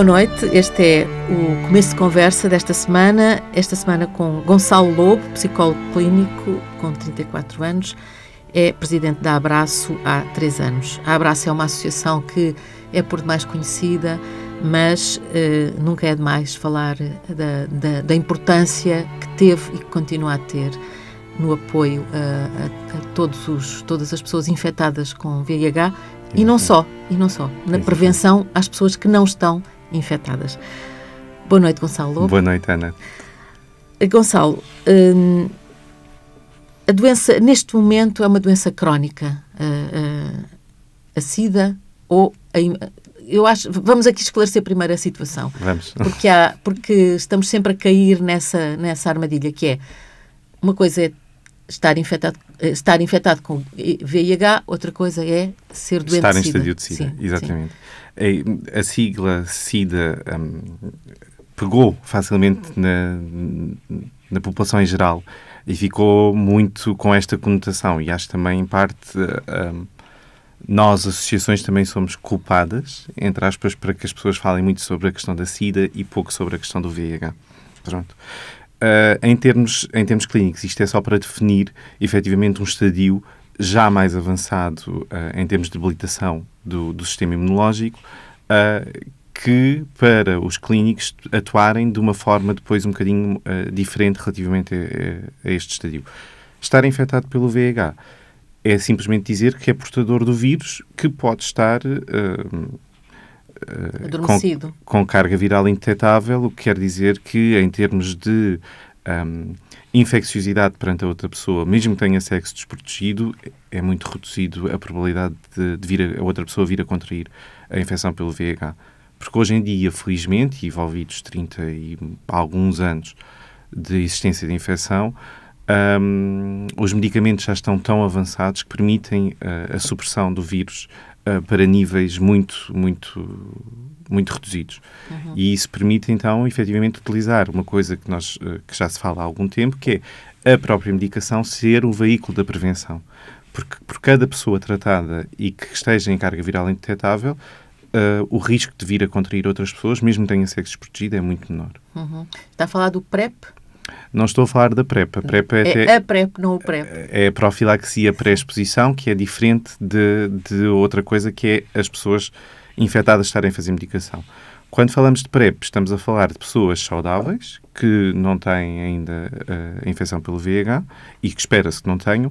Boa noite, este é o começo de conversa desta semana, esta semana com Gonçalo Lobo, psicólogo clínico com 34 anos, é presidente da Abraço há três anos. A Abraço é uma associação que é por demais conhecida, mas eh, nunca é demais falar da, da, da, importância que teve e que continua a ter no apoio a, a, a todos os, todas as pessoas infectadas com VIH e não só, e não só, na prevenção às pessoas que não estão infectadas. Boa noite, Gonçalo. Boa noite, Ana. Eh, Gonçalo, hum, a doença, neste momento, é uma doença crónica. A, a, a SIDA ou a, eu acho, vamos aqui esclarecer primeiro a situação. Vamos. Porque, há, porque estamos sempre a cair nessa, nessa armadilha que é uma coisa é estar infectado, eh, estar infectado com VIH, outra coisa é ser doente Estar em estadio de SIDA, sim, exatamente. Sim. A sigla SIDA um, pegou facilmente na, na população em geral e ficou muito com esta conotação e acho também em parte um, nós, associações, também somos culpadas, entre aspas, para que as pessoas falem muito sobre a questão da SIDA e pouco sobre a questão do VIH. Pronto. Uh, em, termos, em termos clínicos, isto é só para definir efetivamente um estadio já mais avançado uh, em termos de debilitação do, do sistema imunológico, uh, que para os clínicos atuarem de uma forma depois um bocadinho diferente relativamente a, a, este estadio. Estar infectado pelo VIH é simplesmente dizer que é portador do vírus que pode estar com, com, carga viral indetetável, o que quer dizer que, em termos de um, infecciosidade perante a outra pessoa, mesmo que tenha sexo desprotegido, é muito reduzido a probabilidade de, de vir a, a, outra pessoa vir a contrair a infecção pelo VIH. Porque hoje em dia, felizmente, envolvidos 30 e alguns anos de existência de infecção, um, os medicamentos já estão tão avançados que permitem uh, a supressão do vírus uh, para níveis muito, muito, muito reduzidos. Uhum. E isso permite, então, efetivamente, utilizar uma coisa que, nós, uh, que já se fala há algum tempo, que é a própria medicação ser o veículo da prevenção. Porque por cada pessoa tratada e que esteja em carga viral indetetável, Uh, o risco de vir a contrair outras pessoas, mesmo que tenha sexo desprotegido, é muito menor. Uhum. Está a falar do PrEP? Não estou a falar da PrEP. A PrEP é, é a PrEP, não o PrEP. É a profilaxia pré-exposição, que é diferente de, de outra coisa, que é as pessoas infectadas estarem a fazer medicação. Quando falamos de PrEP, estamos a falar de pessoas saudáveis que não têm ainda a infecção pelo VIH e que espera-se que não tenham,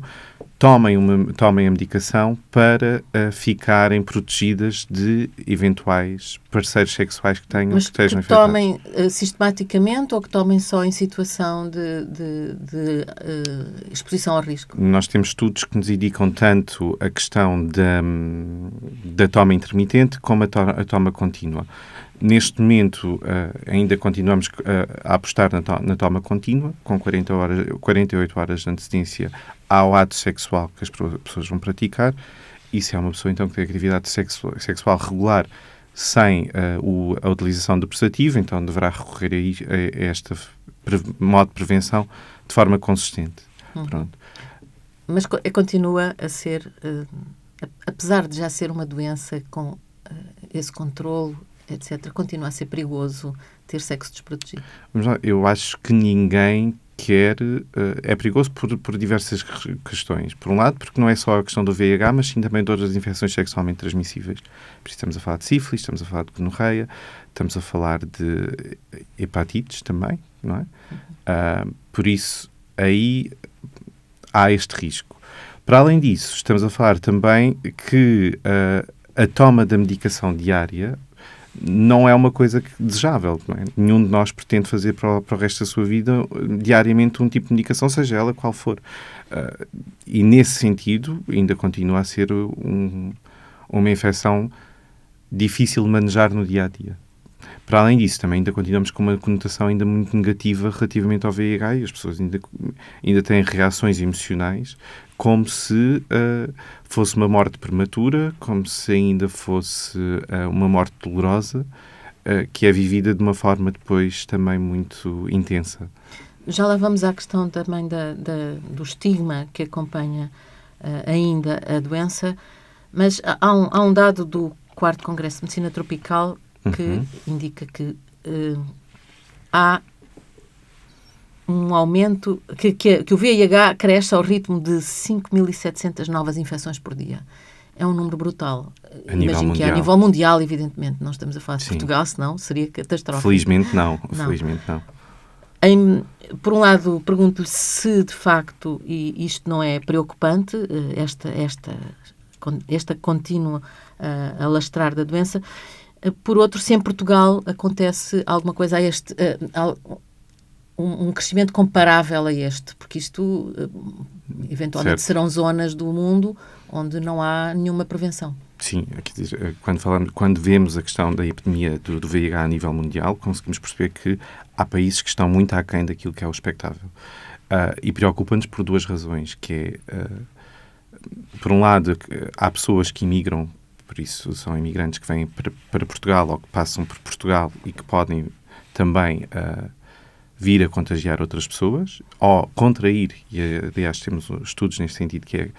tomem, uma, tomem a medicação para uh, ficarem protegidas de eventuais parceiros sexuais que tenham Mas que estejam que tomem uh, sistematicamente ou que tomem só em situação de, de, de uh, exposição ao risco? Nós temos estudos que nos indicam tanto a questão da, da toma intermitente como a, to a toma contínua. Neste momento, ainda continuamos a apostar na, to na, toma contínua, com 40 horas, 48 horas de antecedência ao ato sexual que as pessoas vão praticar. E se é uma pessoa, então, que tem atividade sexual, sexual regular sem uh, o, a utilização do preservativo, então deverá recorrer a, a este modo de prevenção de forma consistente. Uhum. Pronto. Mas continua a ser, apesar de já ser uma doença com esse controle etc., continua a ser perigoso ter sexo desprotegido? Eu acho que ninguém quer. Uh, é perigoso por, por diversas questões. Por um lado, porque não é só a questão do VIH, mas sim também de outras infecções sexualmente transmissíveis. Por isso estamos a falar de sífilis, estamos a falar de gonorreia, estamos a falar de hepatites também, não é? Uh, por isso, aí há este risco. Para além disso, estamos a falar também que uh, a toma da medicação diária não é uma coisa desejável. É? Nenhum de nós pretende fazer para o, para o, resto da sua vida diariamente um tipo de medicação, seja ela qual for. Uh, e nesse sentido, ainda continua a ser um, uma infecção difícil de manejar no dia a dia. Para além disso, também ainda continuamos com uma conotação ainda muito negativa relativamente ao VIH e as pessoas ainda, ainda têm reações emocionais como se uh, fosse uma morte prematura, como se ainda fosse uh, uma morte dolorosa, uh, que é vivida de uma forma depois também muito intensa. Já lá vamos à questão também da, da do estigma que acompanha ainda a doença, mas há um, há um dado do quarto Congresso de Medicina Tropical que uhum. indica que uh, há um aumento, que, que, que, o VIH cresce ao ritmo de 5.700 novas infecções por dia. É um número brutal. A Imagino que é a nível mundial, evidentemente. Não estamos a falar de Sim. Portugal, senão seria catastrófico. Felizmente não. não. Felizmente não. Em, por um lado, pergunto-lhe se de facto, e isto não é preocupante, eh, esta, esta, esta contínua uh, alastrar da doença, por outro, se em Portugal acontece alguma coisa a este, uh, um, crescimento comparável a este, porque isto eventualmente certo. serão zonas do mundo onde não há nenhuma prevenção. Sim, quando, falamos, quando vemos a questão da epidemia do, do VIH a nível mundial, conseguimos perceber que há países que estão muito aquém daquilo que é o expectável. Uh, e preocupa-nos por duas razões, que é, uh, por um lado, há pessoas que imigram, por isso são imigrantes que vêm para, para Portugal ou que passam por Portugal e que podem também uh, vir a contagiar outras pessoas, ou contrair, e aliás temos estudos neste sentido, que é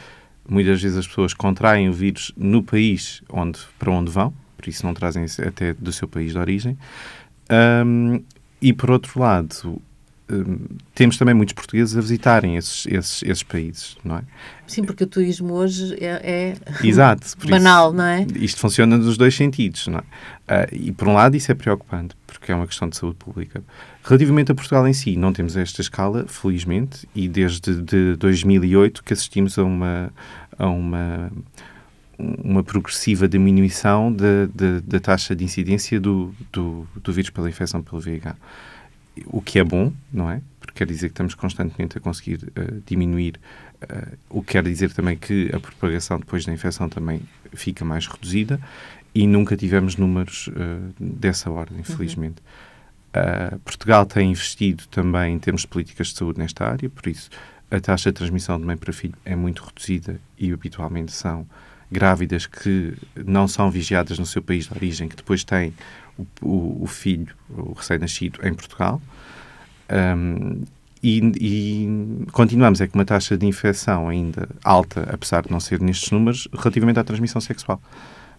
muitas vezes as pessoas contraem o vírus no país onde, para onde vão, por isso não trazem até do seu país de origem. Um, e por outro lado, temos também muitos portugueses a visitarem esses, esses, esses países, não é? Sim, porque o turismo hoje é, é Exato, banal, isso, não é? Isto funciona nos dois sentidos, não é? Uh, e por um lado isso é preocupante, porque é uma questão de saúde pública. Relativamente a Portugal em si, não temos esta escala, felizmente, e desde de 2008 que assistimos a uma, a uma uma progressiva diminuição da taxa de incidência do, do, do, vírus pela infecção pelo VIH. O que é bom, não é? Porque quer dizer que estamos constantemente a conseguir uh, diminuir, uh, o que quer dizer também que a propagação depois da infecção também fica mais reduzida e nunca tivemos números uh, dessa ordem, infelizmente. Uhum. Portugal tem investido também em termos de políticas de saúde nesta área, por isso a taxa de transmissão de mãe para filho é muito reduzida e habitualmente são grávidas que não são vigiadas no seu país de origem, que depois têm o, o, o filho, o recém-nascido, em Portugal. Um, e, e, continuamos é com uma taxa de infecção ainda alta, apesar de não ser nestes números, relativamente à transmissão sexual.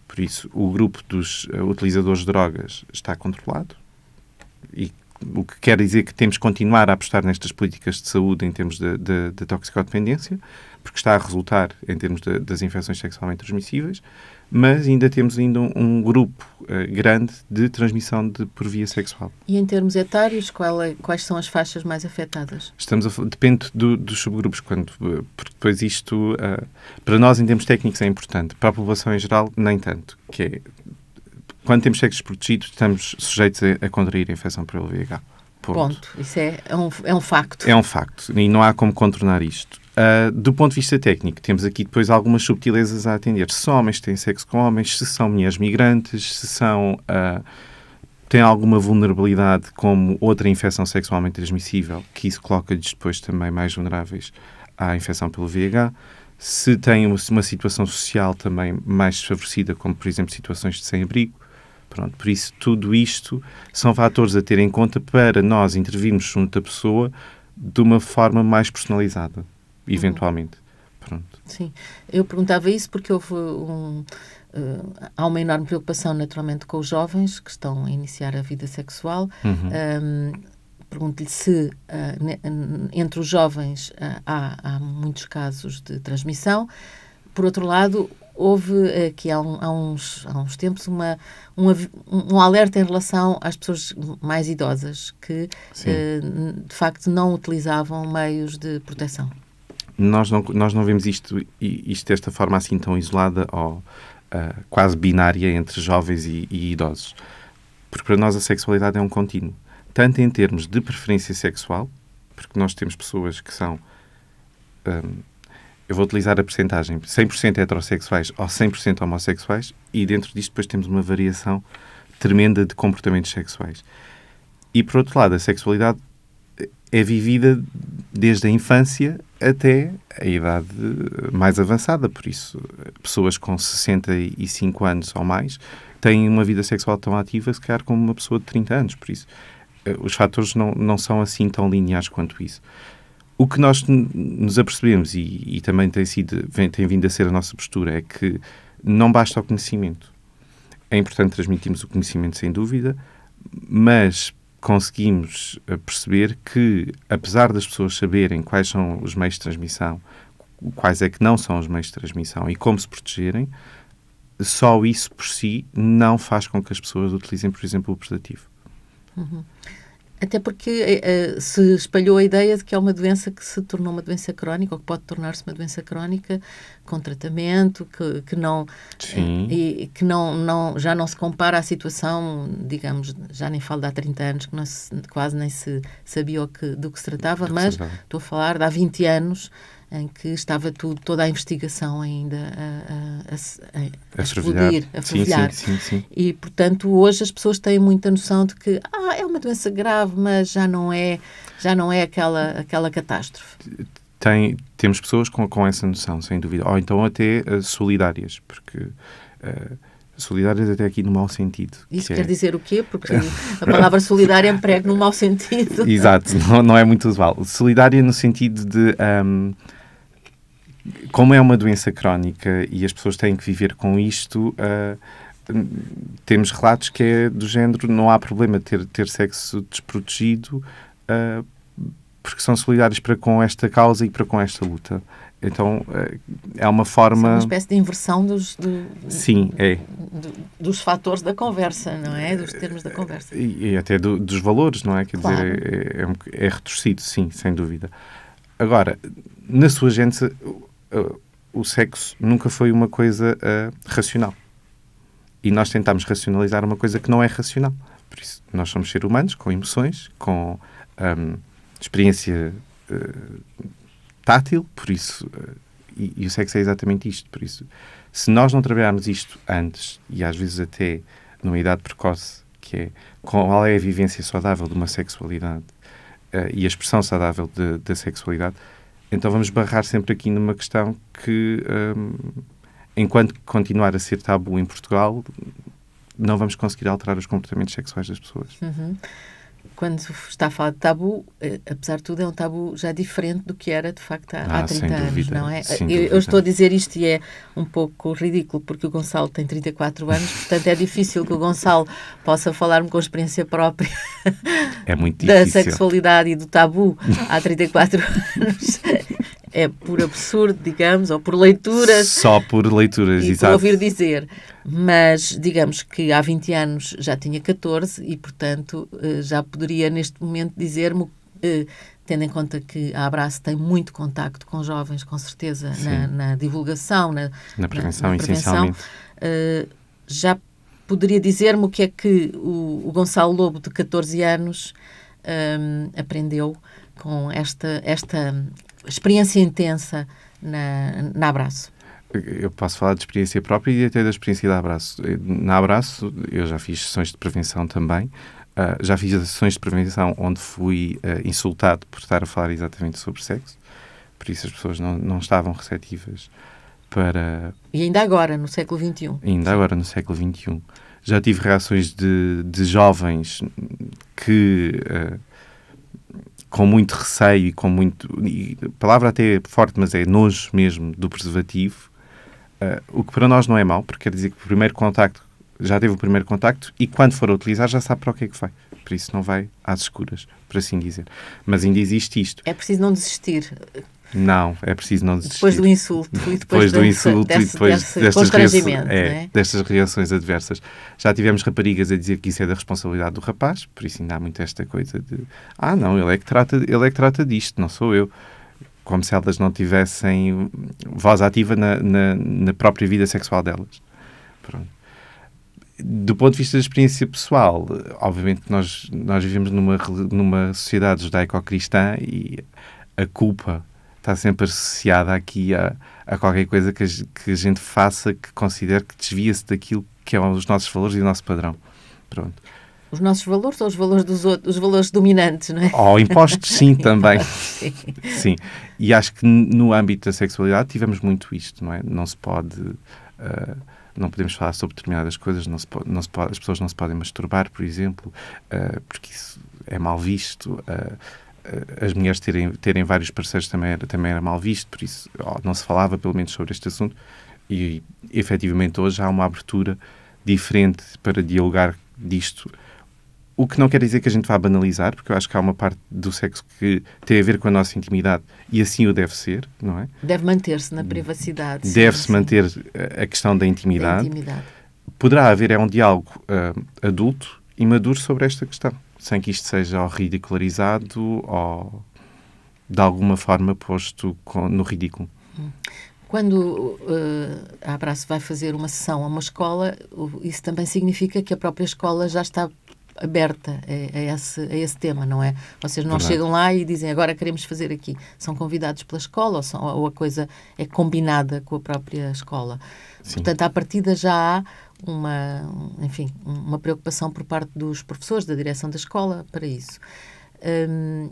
Por isso, o grupo dos uh, utilizadores de drogas está controlado e o que quer dizer que temos que continuar a apostar nestas políticas de saúde em termos de toxicodependência, porque está a resultar em termos de, das infecções sexualmente transmissíveis, mas ainda temos ainda um, um grupo uh, grande de transmissão de, por via sexual. E em termos etários, é, quais são as faixas mais afetadas? Estamos a, depende do, dos subgrupos, quando, eh, porque depois isto, uh, para nós em termos técnicos é importante, para a população em geral nem tanto, que é quando temos sexos protegidos, estamos sujeitos a, a contrair a infecção pelo VIH. Ponto. Ponto. Isso é, é, um, é um facto. É um facto. E não há como contornar isto. Uh, do ponto de vista técnico, temos aqui depois algumas subtilezas a atender. Se homens têm sexo com homens, se são mulheres migrantes, se são. Uh, têm alguma vulnerabilidade como outra infecção sexualmente transmissível, que isso coloca-lhes depois também mais vulneráveis à infecção pelo VIH. Se têm uma situação social também mais desfavorecida, como por exemplo situações de sem-abrigo, Pronto, por isso, tudo isto são fatores a ter em conta para nós intervirmos junto da pessoa de uma forma mais personalizada, eventualmente. Pronto. Sim, eu perguntava isso porque houve um. Uh, há uma enorme preocupação, naturalmente, com os jovens que estão a iniciar a vida sexual. Uhum. Um, Pergunto-lhe se uh, entre os jovens uh, há, há muitos casos de transmissão. Por outro lado, houve aqui há, um, há, uns, há uns tempos uma, um, um alerta em relação às pessoas mais idosas que, eh, de facto, não utilizavam meios de proteção. Nós não, nós não vemos isto, isto desta forma assim tão isolada ou uh, quase binária entre jovens e, e idosos. Porque para nós a sexualidade é um contínuo. Tanto em termos de preferência sexual, porque nós temos pessoas que são um, eu vou utilizar a percentagem 100% heterossexuais ou 100% homossexuais e dentro disto depois temos uma variação tremenda de comportamentos sexuais. E por outro lado, a sexualidade é vivida desde a infância até a idade mais avançada, por isso pessoas com 65 anos ou mais têm uma vida sexual tão ativa, se calhar, como uma pessoa de 30 anos, por isso eh, os fatores não, não são assim tão lineares quanto isso. O que nós nos apercebemos, e, e também tem, sido, vem, tem vindo a ser a nossa postura, é que não basta o conhecimento. é importante transmitirmos o conhecimento, sem dúvida, mas conseguimos eh, perceber que, apesar das pessoas saberem quais são os meios de transmissão, quais é que não são os meios de transmissão e como se protegerem, só isso por si não faz com que as pessoas utilizem, por exemplo, o predativo. Uhum. Até porque uh, se espalhou a ideia de que é uma doença que se tornou uma doença crónica, ou que pode tornar-se uma doença crónica com tratamento, que, que não Sim. e que não, não já não se compara à situação, digamos, já nem falo de há 30 anos, que se, quase nem se sabia que, do que se tratava, mas estou a falar de há 20 anos em que estava tudo, toda a investigação ainda a, a, a, a, a explodir, a fervilhar. Sim, sim, sim, E, portanto, hoje as pessoas têm muita noção de que ah, é uma doença grave, mas já não é, já não é aquela, aquela catástrofe. Tem, temos pessoas com, com essa noção, sem dúvida. Ou então até uh, solidárias, porque... Uh, solidárias até aqui no mau sentido. Isso que quer é... dizer o quê? Porque a palavra solidária emprega no mau sentido. Exato, não, não é muito usual. Solidária no sentido de... Um, como é uma doença crónica e as pessoas têm que viver com isto, uh, temos relatos que é do género não há problema ter, ter sexo desprotegido uh, porque são solidários para com esta causa e para com esta luta. Então uh, é uma forma. É uma espécie de inversão dos. Do, Sim, é. Do, dos fatores da conversa, não é? Dos termos da conversa. E, e até do, dos valores, não é? Quer claro. dizer, é, é, é, retorcido, sim, sem dúvida. Agora, na sua gente, uh, o sexo nunca foi uma coisa uh, racional. E nós tentamos racionalizar uma coisa que não é racional. Por isso, nós somos seres humanos com emoções, com um, experiência uh, tátil, por isso. E, e, o sexo é exatamente isto. Por isso, se nós não trabalharmos isto antes, e às vezes até numa idade precoce, que é qual é a vivência saudável de uma sexualidade e a expressão saudável da sexualidade, então vamos barrar sempre aqui numa questão que, um, enquanto continuar a ser tabu em Portugal, não vamos conseguir alterar os comportamentos sexuais das pessoas. Uhum quando está a falar de tabu, eh, apesar de tudo, é um tabu já diferente do que era, de facto, há, ah, há 30 anos, não é? Eu, eu, estou a dizer isto e é um pouco ridículo, porque o Gonçalo tem 34 anos, portanto é difícil que o Gonçalo possa falar-me com experiência própria é da sexualidade e do tabu há 34 anos é por absurdo, digamos, ou por leituras. Só por leituras, e exato. por ouvir dizer. Mas, digamos que há 20 anos já tinha 14 e, portanto, eh, já poderia neste momento dizer-me, eh, tendo em conta que a Abraço tem muito contacto com jovens, com certeza, na, na, divulgação, na, na prevenção, na, na prevenção. Eh, já poderia dizer-me o que é que o, o Gonçalo Lobo, de 14 anos, um, aprendeu com esta, esta experiência intensa na, na Abraço? Eu posso falar de experiência própria e até da experiência da Abraço. Na Abraço, eu já fiz sessões de prevenção também. Uh, já fiz sessões de prevenção onde fui uh, insultado por estar a falar exatamente sobre sexo. Por isso as pessoas não, não estavam receptivas para... E ainda agora, no século XXI. Ainda agora, no século XXI. Já tive reações de, de jovens que... Uh, com muito receio e com muito. E palavra até é forte, mas é nojo mesmo do preservativo, uh, o que para nós não é mau, porque quer dizer que o primeiro contacto já teve o primeiro contacto e quando for a utilizar já sabe para o que é que vai. Por isso não vai às escuras, por assim dizer. Mas ainda existe isto. É preciso não desistir. Não, é preciso não desistir. Depois do insulto e depois, depois do insulto desse, e depois desse destas, reações, é, é? destas reações adversas. Já tivemos raparigas a dizer que isso é da responsabilidade do rapaz, por isso ainda há muito esta coisa de ah, não, ele é que trata, ele é que trata disto, não sou eu. Como se elas não tivessem voz ativa na, na, na própria vida sexual delas. Pronto do ponto de vista da experiência pessoal, obviamente nós, nós vivemos numa, numa sociedade judaico-cristã e a culpa está sempre associada aqui a, a qualquer coisa que a, que a gente faça que considere que desvia-se daquilo que é os nossos valores e o nosso padrão. Pronto. Os nossos valores ou os valores dos outros, os valores dominantes, não é? Ou impostos, sim, também. sim. sim. E acho que no âmbito da sexualidade tivemos muito isto, não é? Não se pode. Uh, não podemos falar sobre determinadas coisas, não se não se pode, as pessoas não se podem masturbar, por exemplo, uh, porque isso é mal visto. Uh, as mulheres terem, terem vários parceiros também era, também era mal visto, por isso não se falava pelo menos sobre este assunto e efetivamente hoje há uma abertura diferente para dialogar disto. O que não quer dizer que a gente vá banalizar, porque eu acho que há uma parte do sexo que tem a ver com a nossa intimidade e assim o deve ser, não é? Deve manter-se na privacidade. Deve-se manter a questão da intimidade. Da intimidade. Poderá haver é um diálogo uh, adulto e maduro sobre esta questão, sem que isto seja ou ridicularizado ou de alguma forma posto no ridículo. Quando uh, a Abraço vai fazer uma sessão a uma escola, isso também significa que a própria escola já está aberta a, a, esse, a esse tema, não é? Vocês não Verdade. chegam lá e dizem agora queremos fazer aqui. São convidados pela escola ou, são, ou a coisa é combinada com a própria escola. Sim. Portanto, à partida já há uma, enfim, uma preocupação por parte dos professores, da direção da escola para isso. Hum,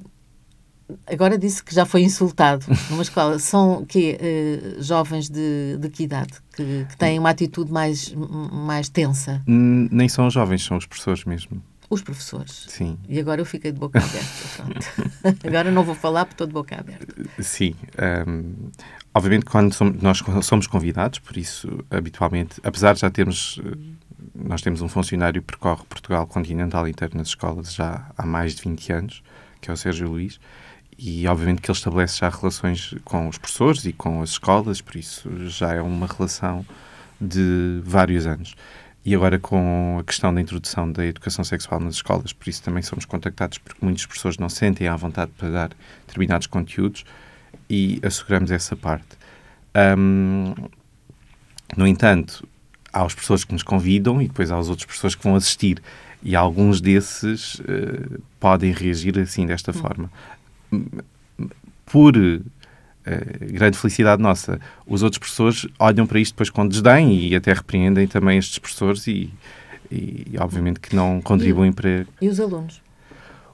agora disse que já foi insultado numa escola. São que uh, jovens de, de que idade? Que, que, têm uma atitude mais, mais tensa? Nem são jovens, são os professores mesmo. Os professores? Sim. E agora eu fiquei de boca aberta. agora não vou falar porque estou de boca aberta. Sim. Um, obviamente, quando somos, nós somos convidados, por isso, habitualmente, apesar de já termos. Nós temos um funcionário que percorre Portugal continental inteiro nas escolas já há mais de 20 anos, que é o Sérgio Luís e obviamente que ele estabelece já relações com os professores e com as escolas, por isso já é uma relação de vários anos. E agora com a questão da introdução da educação sexual nas escolas, por isso também somos contactados porque muitas pessoas não sentem à vontade para dar determinados conteúdos e asseguramos essa parte. Um, no entanto, há as pessoas que nos convidam e depois há as outras pessoas que vão assistir e alguns desses uh, podem reagir assim desta hum. forma por uh, grande felicidade nossa, os outros professores olham para isto depois com desdém e até repreendem também estes professores e, e obviamente que não contribuem e, para... E os alunos?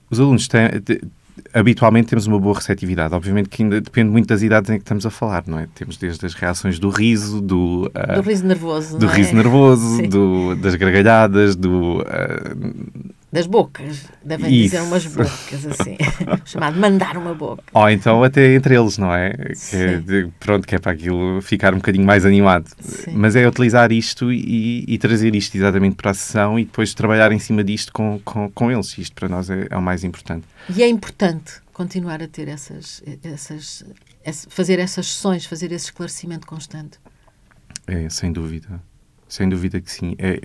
Os alunos têm... habitualmente temos uma boa receptividade. Obviamente que ainda depende muito das idades em que estamos a falar, não é? Temos desde as reações do riso, do... Uh, do riso nervoso, Do riso é? nervoso, do, das gargalhadas, do... Uh, das bocas, devem Isso. dizer umas bocas, assim, chamado mandar uma boca. Ou então até entre eles, não é? Que de, pronto, que é para aquilo ficar um bocadinho mais animado. Sim. Mas é utilizar isto e, e, trazer isto exatamente para a sessão e depois trabalhar em cima disto com, com, com eles. Isto para nós é, é o mais importante. E é importante continuar a ter essas, essas, fazer essas sessões, fazer esse esclarecimento constante. É, sem dúvida. Sem dúvida que sim. É,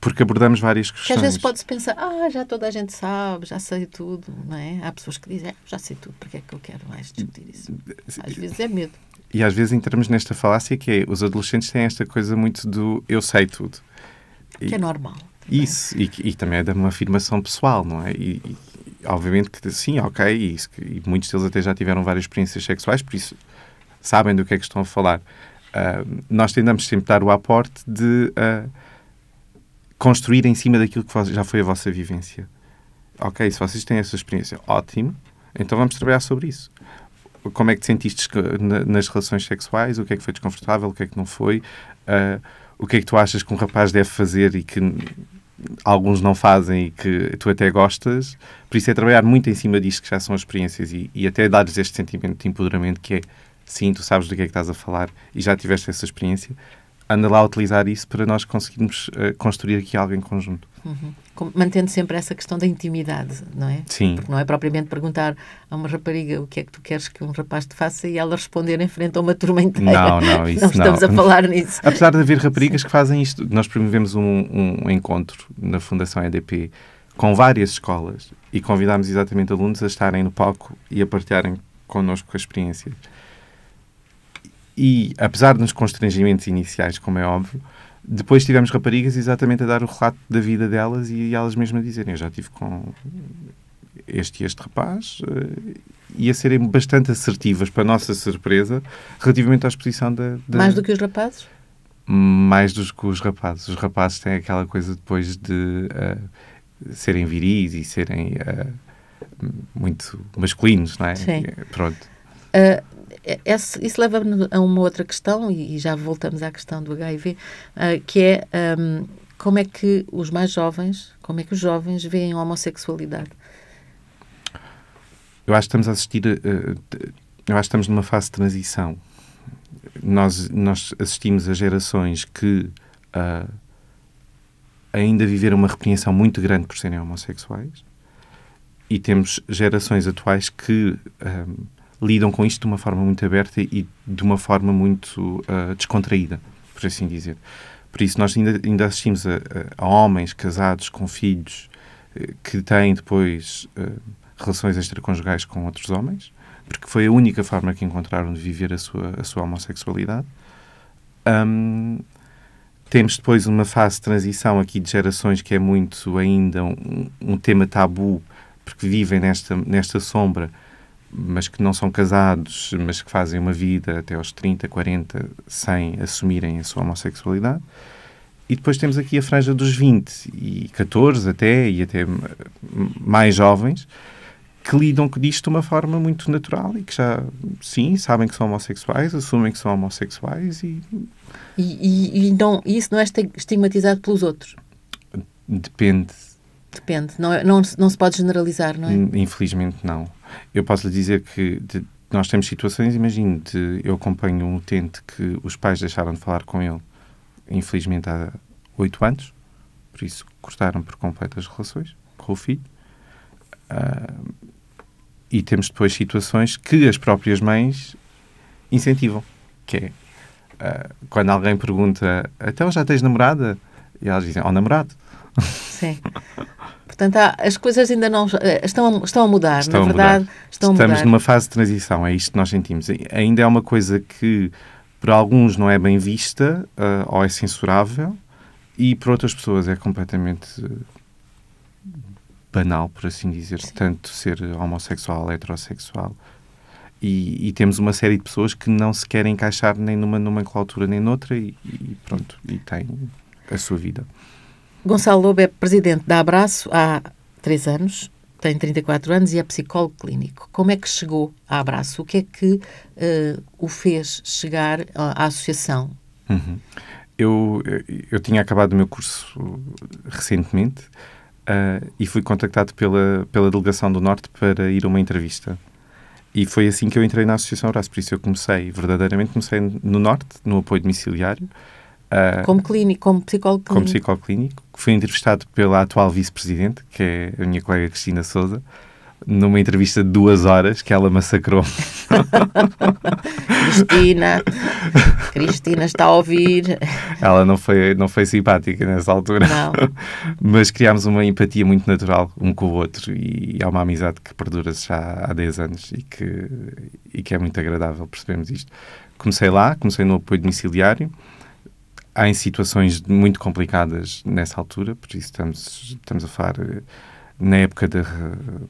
porque abordamos várias questões. Que às vezes pode-se pensar, ah, já toda a gente sabe, já sei tudo, não é? Há pessoas que dizem, ah, já sei tudo, porque é que eu quero mais discutir isso? Às vezes é medo. E às vezes entramos nesta falácia que é, os adolescentes têm esta coisa muito do eu sei tudo. Que e, é normal. Também. Isso, e, e, também é de uma afirmação pessoal, não é? E, e obviamente que sim, ok, e, e, muitos deles até já tiveram várias experiências sexuais, por isso sabem do que é que estão a falar. Uh, nós tentamos sempre dar o aporte de... Uh, construir em cima daquilo que já foi a vossa vivência. Ok, se vocês têm essa experiência, ótimo, então vamos trabalhar sobre isso. Como é que te sentiste nas relações sexuais? O que é que foi desconfortável? O que é que não foi? Uh, o que é que tu achas que um rapaz deve fazer e que alguns não fazem e que tu até gostas? Por isso é trabalhar muito em cima disto, que já são experiências, e, e até dar-lhes este sentimento de empoderamento que é sim, tu sabes do que é que estás a falar e já tiveste essa experiência anda lá a utilizar isso para nós conseguirmos uh, construir aqui algo em conjunto. Uhum. Mantendo sempre essa questão da intimidade, não é? Sim. Porque não é propriamente perguntar a uma rapariga o que é que tu queres que um rapaz te faça e ela responder em frente a uma turma inteira. Não, não, isso não. estamos não. a falar nisso. Apesar de haver raparigas Sim. que fazem isto, nós promovemos um, um encontro na Fundação EDP com várias escolas e convidámos exatamente alunos a estarem no palco e a partilharem connosco a experiência. E, apesar dos constrangimentos iniciais, como é óbvio, depois tivemos raparigas exatamente a dar o relato da vida delas e elas mesmas a dizerem: Eu já estive com este e este rapaz uh, e a serem bastante assertivas, para a nossa surpresa, relativamente à exposição da. da... Mais do que os rapazes? Mais do que os rapazes. Os rapazes têm aquela coisa depois de uh, serem viris e serem uh, muito masculinos, não é? Sim. Pronto. Uh, esse, isso leva-me a uma outra questão, e, já voltamos à questão do HIV, uh, ah, que é um, como é que os mais jovens, como é que os jovens veem a homossexualidade? Eu acho que estamos a assistir, uh, eu acho que estamos numa fase de transição. Nós, nós assistimos a gerações que uh, ainda viver uma repreensão muito grande por serem homossexuais e temos gerações atuais que um, lidam com isto de uma forma muito aberta e de uma forma muito uh, descontraída, por assim dizer. Por isso, nós ainda, ainda assistimos a, a, homens casados com filhos uh, que têm depois uh, relações extraconjugais com outros homens, porque foi a única forma que encontraram de viver a sua, a sua homossexualidade. Um, temos depois uma fase de transição aqui de gerações que é muito ainda um, um tema tabu, porque vivem nesta, nesta sombra, mas que não são casados, mas que fazem uma vida até aos 30, 40 sem assumirem a sua homossexualidade. E depois temos aqui a franja dos 20 e 14 até, e até mais jovens, que lidam com isto de uma forma muito natural e que já, sim, sabem que são homossexuais, assumem que são homossexuais e... E, e, e não, isso não é estigmatizado pelos outros? Depende. Depende. Não, é, não, não se pode generalizar, não é? Infelizmente, não. Eu posso lhe dizer que de, nós temos situações, imagino, de, eu acompanho um utente que os pais deixaram de falar com ele, infelizmente, há oito anos, por isso cortaram por completo as relações com o filho. Uh, e temos depois situações que as próprias mães incentivam, que é uh, quando alguém pergunta então já tens namorada? E elas dizem, ó oh, namorado. Sim. Portanto, há, as coisas ainda não eh, estão, estão a mudar, estão na verdade, mudar. estão Estamos a mudar. numa fase de transição, é isto que nós sentimos. Ainda é uma coisa que, por alguns, não é bem vista uh, ou é censurável, e por outras pessoas é completamente banal, por assim dizer, Sim. tanto ser homossexual, heterossexual. E, e, temos uma série de pessoas que não se querem encaixar nem numa nomenclatura nem noutra e, e pronto, e têm a sua vida. Gonçalo Lobo é presidente da Abraço há três anos, tem 34 anos e é psicólogo clínico. Como é que chegou a Abraço? O que é que uh, o fez chegar à associação? Uhum. Eu, eu tinha acabado o meu curso recentemente uh, e fui contactado pela, pela delegação do Norte para ir a uma entrevista. E foi assim que eu entrei na Associação Horácio, por isso eu comecei, verdadeiramente comecei no Norte, no apoio domiciliário. Uh, como clínico, como psicólogo clínico. Como psicólogo clínico. Fui entrevistado pela atual vice-presidente, que é a minha colega Cristina Souza, numa entrevista de duas horas que ela massacrou. Cristina, Cristina está a ouvir. Ela não foi, não foi simpática nessa altura. Não. Mas criámos uma empatia muito natural um com o outro e há uma amizade que perdura já há 10 anos e que, e que é muito agradável percebemos isto. Comecei lá, comecei no apoio domiciliário. Há em situações muito complicadas nessa altura, por isso estamos, estamos a falar na época da,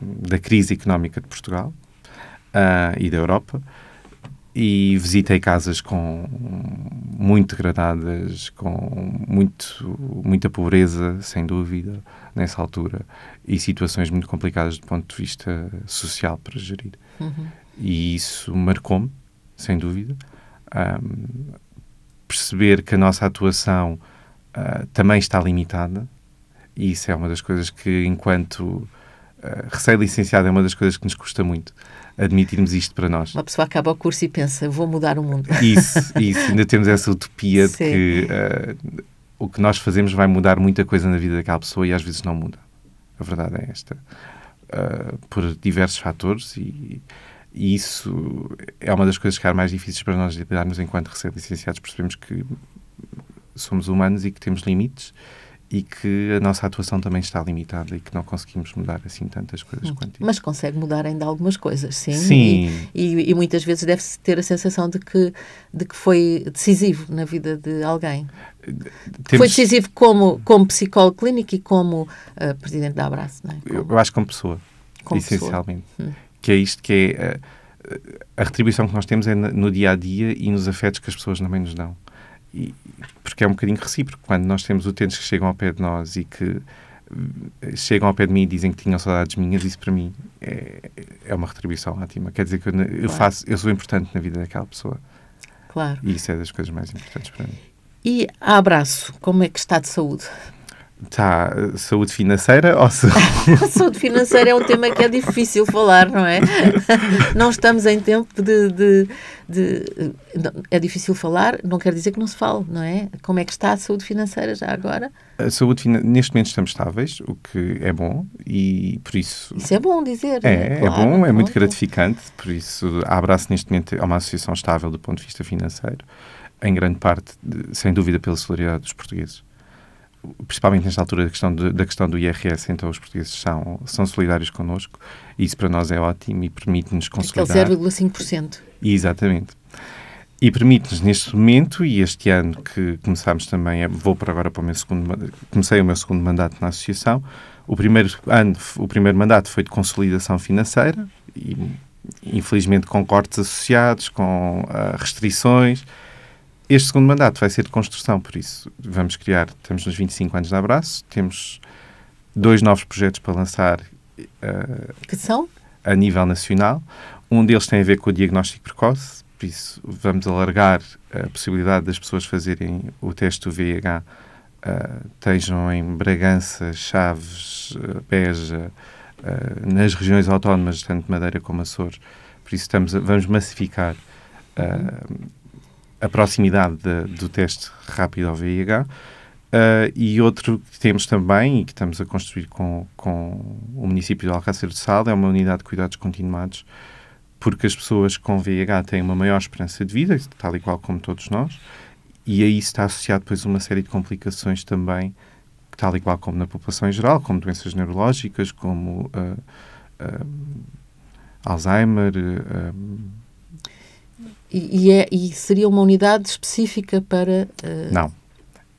da crise económica de Portugal uh, e da Europa e visitei casas com muito degradadas, com muito, muita pobreza, sem dúvida, nessa altura, e situações muito complicadas do ponto de vista social para gerir. Uhum. E isso marcou-me, sem dúvida. Um, perceber que a nossa atuação uh, também está limitada, e isso é uma das coisas que, enquanto uh, recém-licenciado, é uma das coisas que nos custa muito admitirmos isto para nós. Uma pessoa acaba o curso e pensa, vou mudar o mundo. Isso, isso. Ainda temos essa utopia de que uh, o que nós fazemos vai mudar muita coisa na vida daquela pessoa e às vezes não muda. A verdade é esta. Uh, por diversos fatores e, e, isso é uma das coisas que é mais difíceis para nós lidarmos enquanto recém-licenciados. Percebemos que somos humanos e que temos limites e que a nossa atuação também está limitada e que não conseguimos mudar assim tantas coisas hum. quanto isso. Mas consegue mudar ainda algumas coisas, sim. Sim. E, e, e muitas vezes deve-se ter a sensação de que, de que foi decisivo na vida de alguém. Temos... Foi decisivo como, como psicólogo clínico e como uh, presidente da Abraço, não é? Como... Eu acho como pessoa, como essencialmente. Pessoa. Hum. Que é isto que é... Uh, a retribuição que nós temos é no dia a dia e nos afetos que as pessoas também nos dão. E, porque é um bocadinho recíproco. Quando nós temos utentes que chegam ao pé de nós e que eh, chegam ao pé de mim e dizem que tinham saudades minhas, isso para mim é, é uma retribuição ótima. Quer dizer que eu, eu faço, eu sou importante na vida daquela pessoa. Claro. E isso é das coisas mais importantes para mim. E a abraço, como é que está de saúde? Está saúde financeira ou saúde... saúde financeira é um tema que é difícil falar, não é? Não estamos em tempo de, de, de, É difícil falar, não quer dizer que não se fale, não é? Como é que está a saúde financeira já agora? A saúde, neste momento estamos estáveis, o que é bom e por isso... Isso é bom dizer. É, é, claro, é bom, é muito gratificante, por isso a Abraço neste momento é uma associação estável do ponto de vista financeiro, em grande parte, sem dúvida, pela solidariedade dos portugueses principalmente nesta altura da questão, de, da questão do IRS, então os portugueses são, são solidários connosco isso para nós é ótimo e permite-nos consolidar... Aquele 0,5%. Exatamente. E permite-nos neste momento, e este ano que começámos também, vou para agora para o meu segundo, comecei o meu segundo mandato na associação, o primeiro ano, o primeiro mandato foi de consolidação financeira e infelizmente com cortes associados, com uh, restrições, este segundo mandato vai ser de construção, por isso vamos criar, estamos nos 25 anos de abraço, temos dois novos projetos para lançar. Uh, que são? A nível nacional. Um deles tem a ver com o diagnóstico precoce, por isso vamos alargar a possibilidade das pessoas fazerem o teste do VIH, uh, estejam em Bragança, Chaves, uh, Beja, uh, nas regiões autónomas, tanto Madeira como Açores. Por isso estamos a, vamos massificar uh, a proximidade de, do teste rápido ao VIH. Uh, ah, e outro que temos também e que estamos a construir com, com o município de Alcácer do Sal é uma unidade de cuidados continuados, porque as pessoas com VIH têm uma maior esperança de vida, tal e qual como todos nós, e aí está associado depois uma série de complicações também, tal e qual como na população em geral, como doenças neurológicas, como uh, uh, Alzheimer, e, e, é, e seria uma unidade específica para. Uh... Não.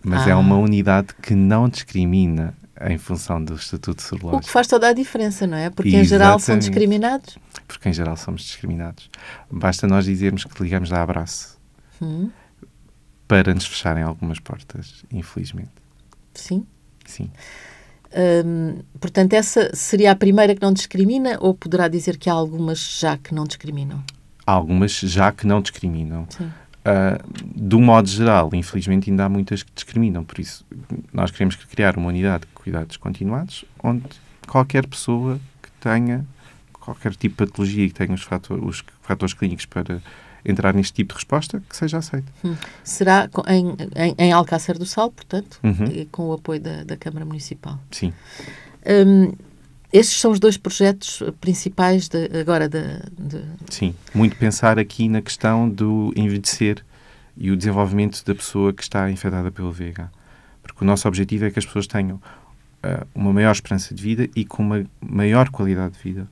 Mas é ah. é uma unidade que não discrimina em função do estatuto sorológico. O que faz toda a diferença, não é? Porque Exatamente. em geral são discriminados. Porque em geral somos discriminados. Basta nós dizermos que ligamos a abraço hum. para nos fecharem algumas portas, infelizmente. Sim. Sim. Hum, portanto, essa seria a primeira que não discrimina ou poderá dizer que há algumas já que não discriminam? Algumas já que não discriminam. Uh, do modo geral, infelizmente, ainda há muitas que discriminam. Por isso, nós queremos criar uma unidade de cuidados continuados onde qualquer pessoa que tenha qualquer tipo de patologia e que tenha os, fator, os fatores clínicos para entrar neste tipo de resposta, que seja aceito. Hum. Será em, em, em, Alcácer do Sal, portanto, uhum. com o apoio da, da Câmara Municipal? Sim. Um, estes são os dois projetos principais de, agora de, de... Sim, muito pensar aqui na questão do envelhecer e o desenvolvimento da pessoa que está infectada pelo VIH. Porque o nosso objetivo é que as pessoas tenham uh, uma maior esperança de vida e com uma maior qualidade de vida.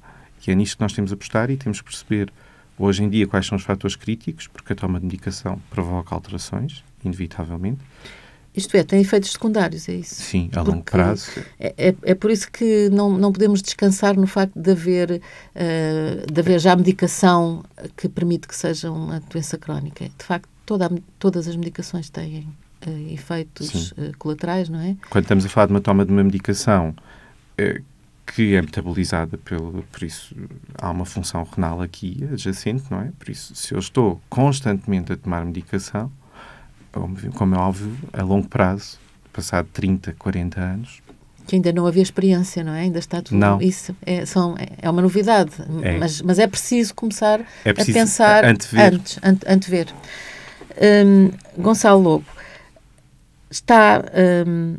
E é nisto que nós temos a apostar e temos que perceber hoje em dia quais são os fatores críticos, porque a toma de medicação provoca alterações, inevitavelmente. Isto é, tem efeitos secundários, é isso? Sim, a longo prazo. É, é, é, por isso que não, não podemos descansar no facto de haver, uh, de haver já medicação que permite que seja uma doença crónica. De facto, toda a, todas as medicações têm uh, efeitos uh, colaterais, não é? Quando estamos a falar de uma toma de uma medicação que é metabolizada pelo, por isso há uma função renal aqui adjacente, não é? Por isso, se eu estou constantemente a tomar medicação, como é óbvio, a longo prazo, passado 30, 40 anos. Que ainda não havia experiência, não é? Ainda está tudo não. isso. É, são, é uma novidade, é. Mas, mas é preciso começar é preciso a pensar antever. antes, ante, antever. Um, Gonçalo Lobo, está. Um,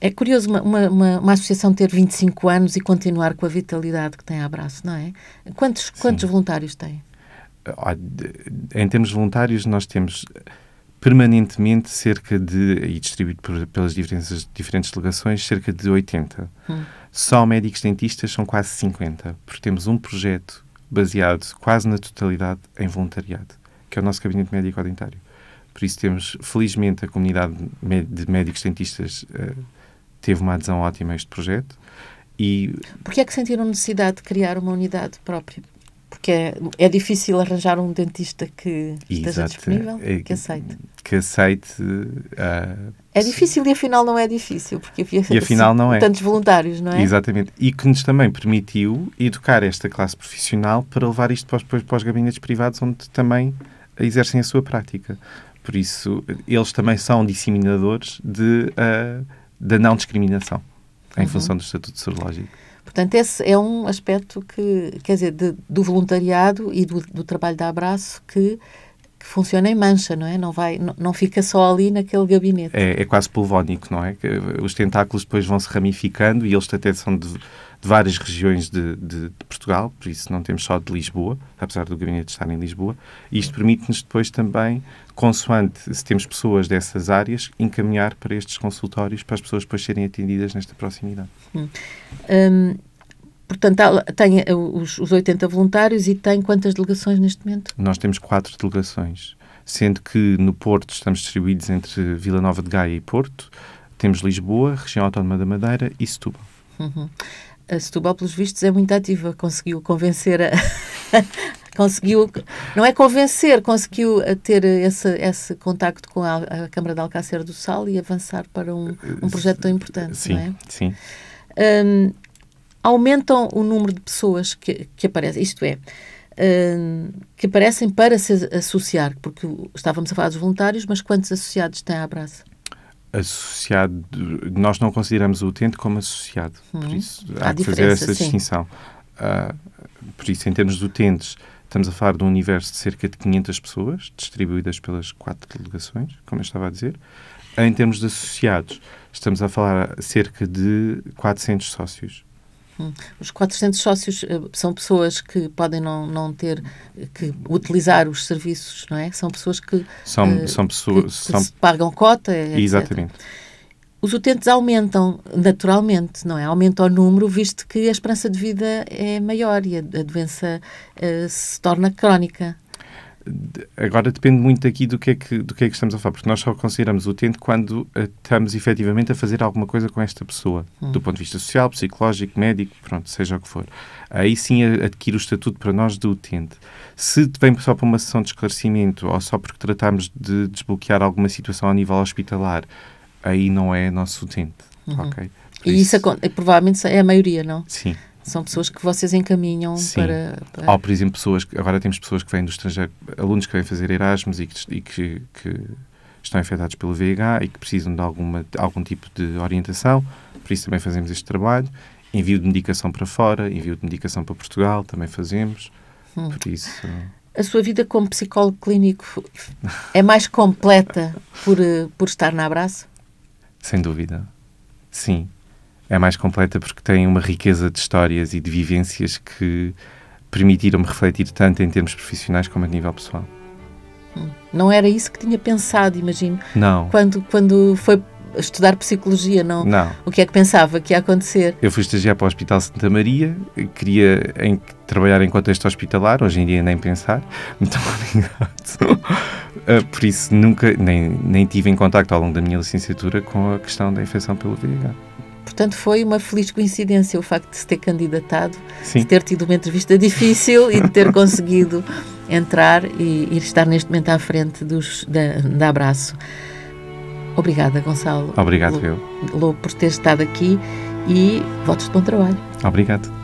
é curioso uma, uma, uma, associação ter 25 anos e continuar com a vitalidade que tem a abraço, não é? Quantos, quantos voluntários tem? Em termos voluntários, nós temos permanentemente cerca de, e distribuído por, pelas diferentes, diferentes delegações, cerca de 80. Hum. Só médicos dentistas são quase 50, porque temos um projeto baseado quase na totalidade em voluntariado, que é o nosso gabinete médico-dentário. Por isso temos, felizmente, a comunidade de médicos dentistas uh, teve uma adesão ótima a este projeto. E... Porquê é que sentiram necessidade de criar uma unidade própria? Porque é, é difícil arranjar um dentista que esteja Exato. disponível, é, que aceite. Que aceite. Uh, é difícil e afinal não é difícil, porque havia e afinal não é. tantos voluntários, não é? Exatamente. E que nos também permitiu educar esta classe profissional para levar isto para os, para os gabinetes privados, onde também exercem a sua prática. Por isso, eles também são disseminadores de, uh, da não discriminação em uhum. função do estatuto serológico. Portanto, esse é um aspecto que, quer dizer, de, do voluntariado e do, do trabalho de abraço que que funciona em mancha, não é? Não, vai, não, não fica só ali naquele gabinete. É, é quase pulvónico, não é? Os tentáculos depois vão se ramificando e eles até são de, de várias regiões de, de, de, Portugal, por isso não temos só de Lisboa, apesar do gabinete estar em Lisboa. E isto permite-nos depois também, consoante se temos pessoas dessas áreas, encaminhar para estes consultórios para as pessoas depois serem atendidas nesta proximidade. Hum. Hum, Portanto, tem eh, os, os 80 voluntários e tem quantas delegações neste momento? Nós temos quatro delegações, sendo que no Porto estamos distribuídos entre Vila Nova de Gaia e Porto, temos Lisboa, Região Autónoma da Madeira e Setúbal. Uhum. A Setúbal, pelos vistos, é muito ativa, conseguiu convencer a... conseguiu, não é convencer, conseguiu ter esse, esse contacto com a, a Câmara de Alcácer do Sal e avançar para um, um projeto tão importante, sim, não é? Sim, um, aumentam o número de pessoas que, que aparecem, isto é, uh, que aparecem para se associar, porque estávamos a falar dos voluntários, mas quantos associados tem a Abraça? Associado, nós não consideramos o utente como associado, hum, por isso há, há que fazer essa sim. distinção. Uh, por isso, em termos de utentes, estamos a falar de um universo de cerca de 500 pessoas, distribuídas pelas quatro delegações, como eu estava a dizer. Em termos de associados, estamos a falar cerca de 400 sócios. Os 400 sócios uh, são pessoas que podem não, não ter que utilizar os serviços, não é? São pessoas que são, uh, são pessoas que, que são... pagam cota, etc. Exatamente. Os utentes aumentam naturalmente, não é? Aumenta o número, visto que a esperança de vida é maior e a, a doença uh, se torna crónica. Agora depende muito aqui do que, é que, do que é que estamos a falar, porque nós só consideramos utente quando estamos efetivamente a fazer alguma coisa com esta pessoa, hum. do ponto de vista social, psicológico, médico, pronto, seja o que for. Aí sim adquire o estatuto para nós de utente. Se vem só para uma sessão de esclarecimento ou só porque tratamos de desbloquear alguma situação a nível hospitalar, aí não é nosso utente. Uhum. Ok? e isso, isso provavelmente é a maioria, não? Sim. São pessoas que vocês encaminham para, para... Ou, por exemplo, pessoas que, agora temos pessoas que vêm do estrangeiro, alunos que vêm fazer Erasmus e que, e que, que estão afetados pelo VIH e que precisam de alguma, algum tipo de orientação, por isso também fazemos este trabalho. Envio de medicação para fora, envio de medicação para Portugal, também fazemos. Hum. Por isso. A sua vida como psicólogo clínico é mais completa por, por estar na Abraço? Sem dúvida. Sim é mais completa porque tem uma riqueza de histórias e de vivências que permitiram-me refletir tanto em termos profissionais como a nível pessoal. Não era isso que tinha pensado, imagino. Não. Quando, quando foi estudar psicologia, não? Não. O que é que pensava que ia acontecer? Eu fui estagiar para o Hospital Santa Maria, queria em, trabalhar em contexto hospitalar, hoje em dia nem pensar. Muito obrigado. uh, por isso, nunca, nem, nem tive em contacto ao longo da minha licenciatura com a questão da infecção pelo VIH. Portanto, foi uma feliz coincidência o facto de se ter candidatado, Sim. de ter tido uma entrevista difícil e de ter conseguido entrar e, e, estar neste momento à frente dos, da, da Abraço. Obrigada, Gonçalo. Obrigado, eu. Lobo, por ter estado aqui e votos de bom trabalho. Obrigado.